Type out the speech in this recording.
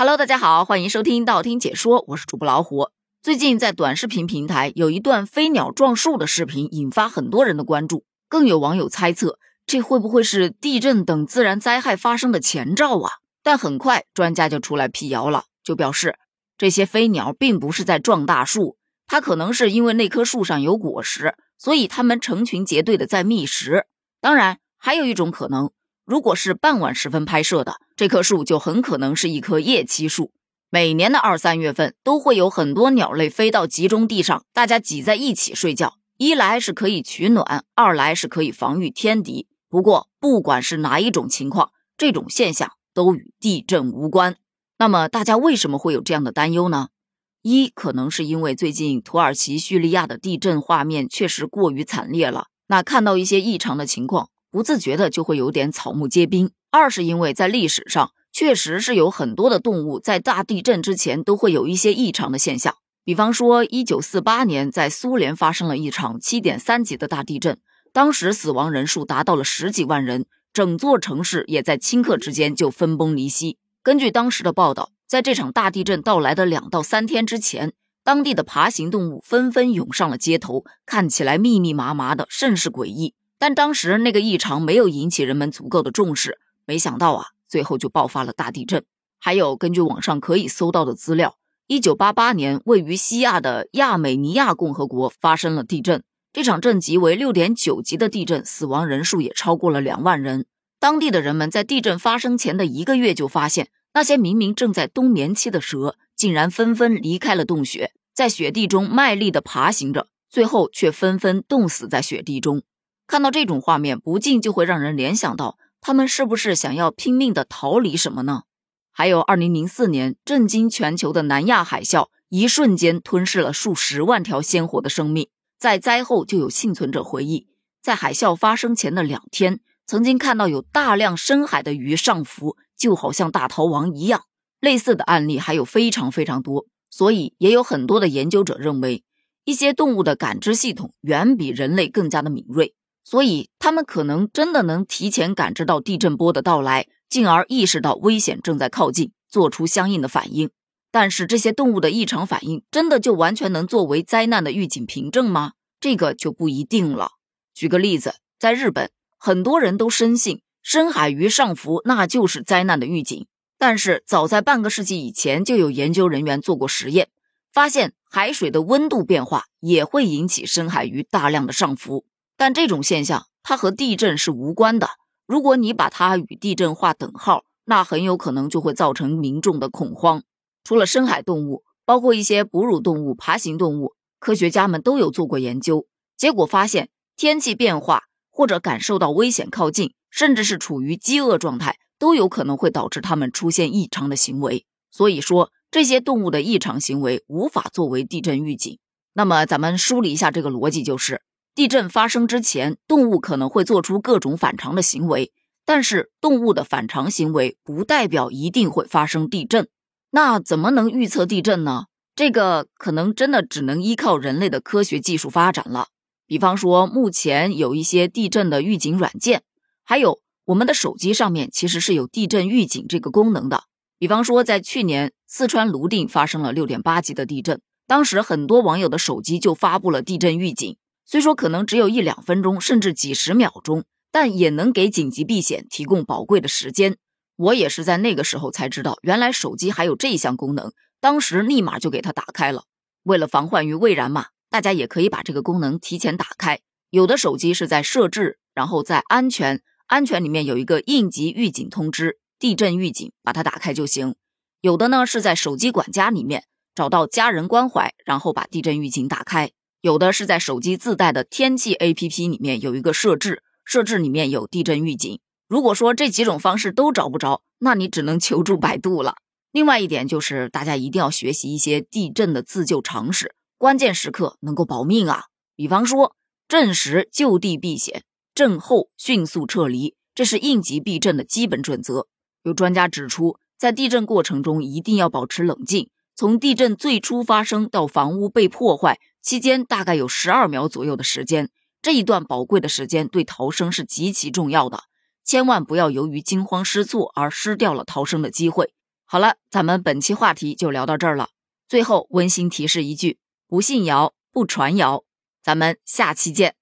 Hello，大家好，欢迎收听道听解说，我是主播老虎。最近在短视频平台有一段飞鸟撞树的视频，引发很多人的关注，更有网友猜测这会不会是地震等自然灾害发生的前兆啊？但很快专家就出来辟谣了，就表示这些飞鸟并不是在撞大树，它可能是因为那棵树上有果实，所以它们成群结队的在觅食。当然，还有一种可能。如果是傍晚时分拍摄的，这棵树就很可能是一棵夜栖树。每年的二三月份都会有很多鸟类飞到集中地上，大家挤在一起睡觉。一来是可以取暖，二来是可以防御天敌。不过，不管是哪一种情况，这种现象都与地震无关。那么，大家为什么会有这样的担忧呢？一可能是因为最近土耳其、叙利亚的地震画面确实过于惨烈了，那看到一些异常的情况。不自觉的就会有点草木皆兵。二是因为在历史上确实是有很多的动物在大地震之前都会有一些异常的现象，比方说一九四八年在苏联发生了一场七点三级的大地震，当时死亡人数达到了十几万人，整座城市也在顷刻之间就分崩离析。根据当时的报道，在这场大地震到来的两到三天之前，当地的爬行动物纷纷涌上了街头，看起来密密麻麻的，甚是诡异。但当时那个异常没有引起人们足够的重视，没想到啊，最后就爆发了大地震。还有根据网上可以搜到的资料，一九八八年位于西亚的亚美尼亚共和国发生了地震，这场震级为六点九级的地震，死亡人数也超过了两万人。当地的人们在地震发生前的一个月就发现，那些明明正在冬眠期的蛇，竟然纷纷离开了洞穴，在雪地中卖力地爬行着，最后却纷纷冻死在雪地中。看到这种画面，不禁就会让人联想到，他们是不是想要拼命的逃离什么呢？还有2004年震惊全球的南亚海啸，一瞬间吞噬了数十万条鲜活的生命。在灾后，就有幸存者回忆，在海啸发生前的两天，曾经看到有大量深海的鱼上浮，就好像大逃亡一样。类似的案例还有非常非常多，所以也有很多的研究者认为，一些动物的感知系统远比人类更加的敏锐。所以，他们可能真的能提前感知到地震波的到来，进而意识到危险正在靠近，做出相应的反应。但是，这些动物的异常反应真的就完全能作为灾难的预警凭证吗？这个就不一定了。举个例子，在日本，很多人都深信深海鱼上浮那就是灾难的预警。但是，早在半个世纪以前，就有研究人员做过实验，发现海水的温度变化也会引起深海鱼大量的上浮。但这种现象它和地震是无关的。如果你把它与地震划等号，那很有可能就会造成民众的恐慌。除了深海动物，包括一些哺乳动物、爬行动物，科学家们都有做过研究，结果发现天气变化或者感受到危险靠近，甚至是处于饥饿状态，都有可能会导致它们出现异常的行为。所以说，这些动物的异常行为无法作为地震预警。那么，咱们梳理一下这个逻辑，就是。地震发生之前，动物可能会做出各种反常的行为，但是动物的反常行为不代表一定会发生地震。那怎么能预测地震呢？这个可能真的只能依靠人类的科学技术发展了。比方说，目前有一些地震的预警软件，还有我们的手机上面其实是有地震预警这个功能的。比方说，在去年四川泸定发生了六点八级的地震，当时很多网友的手机就发布了地震预警。虽说可能只有一两分钟，甚至几十秒钟，但也能给紧急避险提供宝贵的时间。我也是在那个时候才知道，原来手机还有这一项功能，当时立马就给它打开了。为了防患于未然嘛，大家也可以把这个功能提前打开。有的手机是在设置，然后在安全安全里面有一个应急预警通知、地震预警，把它打开就行。有的呢是在手机管家里面找到家人关怀，然后把地震预警打开。有的是在手机自带的天气 APP 里面有一个设置，设置里面有地震预警。如果说这几种方式都找不着，那你只能求助百度了。另外一点就是，大家一定要学习一些地震的自救常识，关键时刻能够保命啊。比方说，震时就地避险，震后迅速撤离，这是应急避震的基本准则。有专家指出，在地震过程中一定要保持冷静，从地震最初发生到房屋被破坏。期间大概有十二秒左右的时间，这一段宝贵的时间对逃生是极其重要的，千万不要由于惊慌失措而失掉了逃生的机会。好了，咱们本期话题就聊到这儿了。最后温馨提示一句：不信谣，不传谣。咱们下期见。